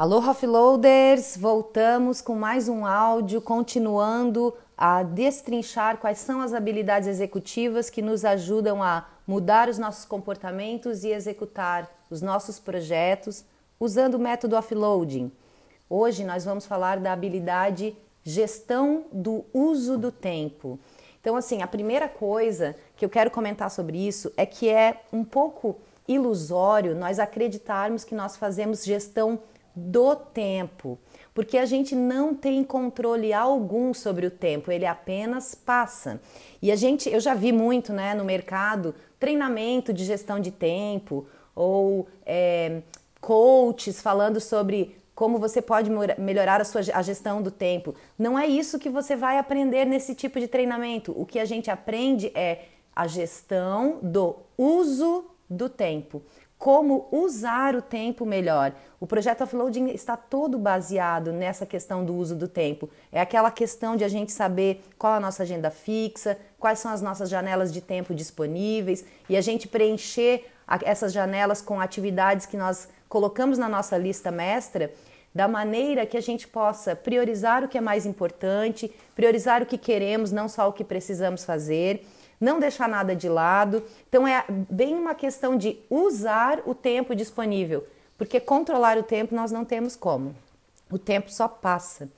Alô, offloaders! Voltamos com mais um áudio, continuando a destrinchar quais são as habilidades executivas que nos ajudam a mudar os nossos comportamentos e executar os nossos projetos usando o método offloading. Hoje nós vamos falar da habilidade gestão do uso do tempo. Então, assim, a primeira coisa que eu quero comentar sobre isso é que é um pouco ilusório nós acreditarmos que nós fazemos gestão do tempo, porque a gente não tem controle algum sobre o tempo, ele apenas passa. E a gente, eu já vi muito, né, no mercado, treinamento de gestão de tempo ou é, coaches falando sobre como você pode melhorar a sua a gestão do tempo. Não é isso que você vai aprender nesse tipo de treinamento. O que a gente aprende é a gestão do uso do tempo. Como usar o tempo melhor. O projeto Offloading está todo baseado nessa questão do uso do tempo. É aquela questão de a gente saber qual a nossa agenda fixa, quais são as nossas janelas de tempo disponíveis e a gente preencher essas janelas com atividades que nós colocamos na nossa lista mestra da maneira que a gente possa priorizar o que é mais importante, priorizar o que queremos, não só o que precisamos fazer, não deixar nada de lado. Então é bem uma questão de usar o tempo disponível, porque controlar o tempo nós não temos como. O tempo só passa.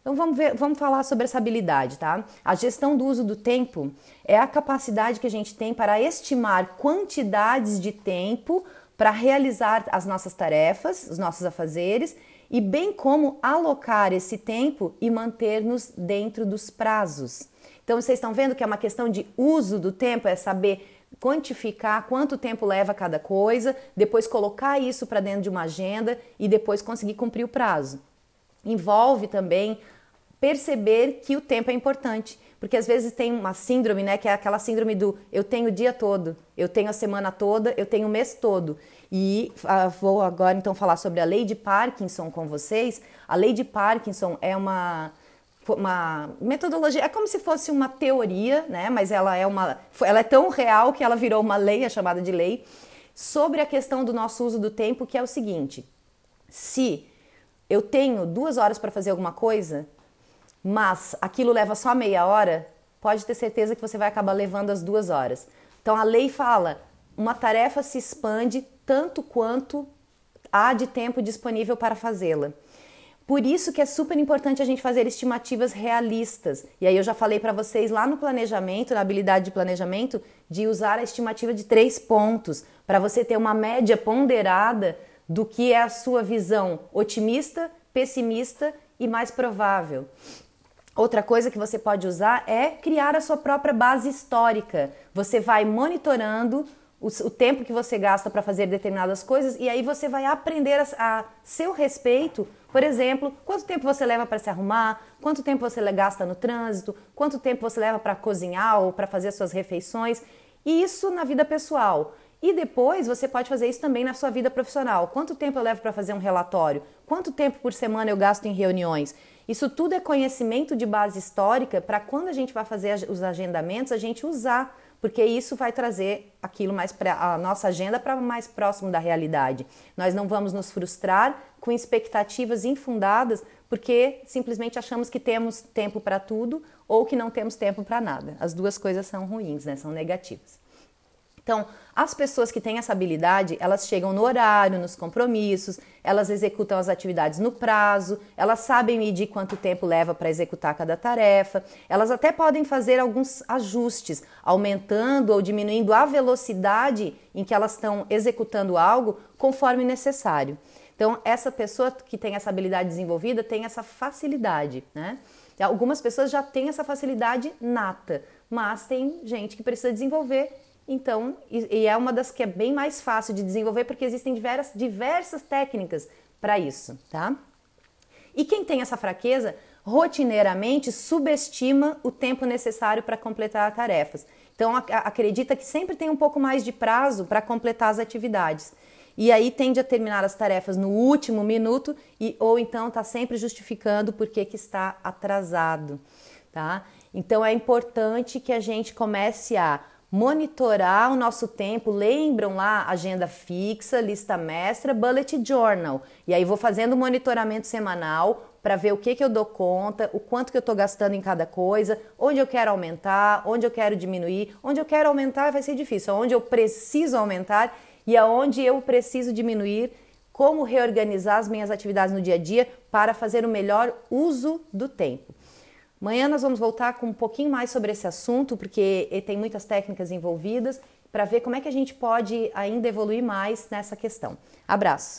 Então vamos ver, vamos falar sobre essa habilidade, tá? A gestão do uso do tempo é a capacidade que a gente tem para estimar quantidades de tempo para realizar as nossas tarefas, os nossos afazeres e bem como alocar esse tempo e manter-nos dentro dos prazos. Então vocês estão vendo que é uma questão de uso do tempo, é saber quantificar quanto tempo leva cada coisa, depois colocar isso para dentro de uma agenda e depois conseguir cumprir o prazo. Envolve também perceber que o tempo é importante, porque às vezes tem uma síndrome, né, que é aquela síndrome do eu tenho o dia todo, eu tenho a semana toda, eu tenho o mês todo. E uh, vou agora então falar sobre a lei de Parkinson com vocês. A lei de Parkinson é uma uma metodologia, é como se fosse uma teoria, né? Mas ela é uma, ela é tão real que ela virou uma lei, é chamada de lei, sobre a questão do nosso uso do tempo, que é o seguinte: se eu tenho duas horas para fazer alguma coisa, mas aquilo leva só meia hora, pode ter certeza que você vai acabar levando as duas horas. Então a lei fala: uma tarefa se expande tanto quanto há de tempo disponível para fazê-la. Por isso que é super importante a gente fazer estimativas realistas. E aí eu já falei para vocês lá no planejamento, na habilidade de planejamento, de usar a estimativa de três pontos para você ter uma média ponderada do que é a sua visão otimista, pessimista e mais provável. Outra coisa que você pode usar é criar a sua própria base histórica. Você vai monitorando o, o tempo que você gasta para fazer determinadas coisas e aí você vai aprender a, a seu respeito. Por exemplo, quanto tempo você leva para se arrumar, quanto tempo você gasta no trânsito, quanto tempo você leva para cozinhar ou para fazer suas refeições. E isso na vida pessoal. E depois você pode fazer isso também na sua vida profissional. Quanto tempo eu levo para fazer um relatório? Quanto tempo por semana eu gasto em reuniões? Isso tudo é conhecimento de base histórica para quando a gente vai fazer os agendamentos, a gente usar porque isso vai trazer aquilo mais para a nossa agenda para mais próximo da realidade. Nós não vamos nos frustrar com expectativas infundadas, porque simplesmente achamos que temos tempo para tudo ou que não temos tempo para nada. As duas coisas são ruins, né? São negativas. Então, as pessoas que têm essa habilidade, elas chegam no horário, nos compromissos, elas executam as atividades no prazo, elas sabem medir quanto tempo leva para executar cada tarefa, elas até podem fazer alguns ajustes, aumentando ou diminuindo a velocidade em que elas estão executando algo conforme necessário. Então, essa pessoa que tem essa habilidade desenvolvida tem essa facilidade, né? Algumas pessoas já têm essa facilidade nata, mas tem gente que precisa desenvolver então, e, e, é uma das que é bem mais fácil de desenvolver porque existem diversas, diversas técnicas para isso, tá? E quem tem essa fraqueza, rotineiramente subestima o tempo necessário para completar tarefas. Então, acredita que sempre tem um pouco mais de prazo para completar as atividades. E aí tende a terminar as tarefas no último minuto e ou então está sempre justificando por que está atrasado, tá? Então é importante que a gente comece a monitorar o nosso tempo. Lembram lá agenda fixa, lista mestra, bullet journal. E aí vou fazendo monitoramento semanal para ver o que, que eu dou conta, o quanto que eu estou gastando em cada coisa, onde eu quero aumentar, onde eu quero diminuir. Onde eu quero aumentar vai ser difícil, onde eu preciso aumentar e aonde eu preciso diminuir, como reorganizar as minhas atividades no dia a dia para fazer o melhor uso do tempo. Amanhã nós vamos voltar com um pouquinho mais sobre esse assunto, porque tem muitas técnicas envolvidas, para ver como é que a gente pode ainda evoluir mais nessa questão. Abraço!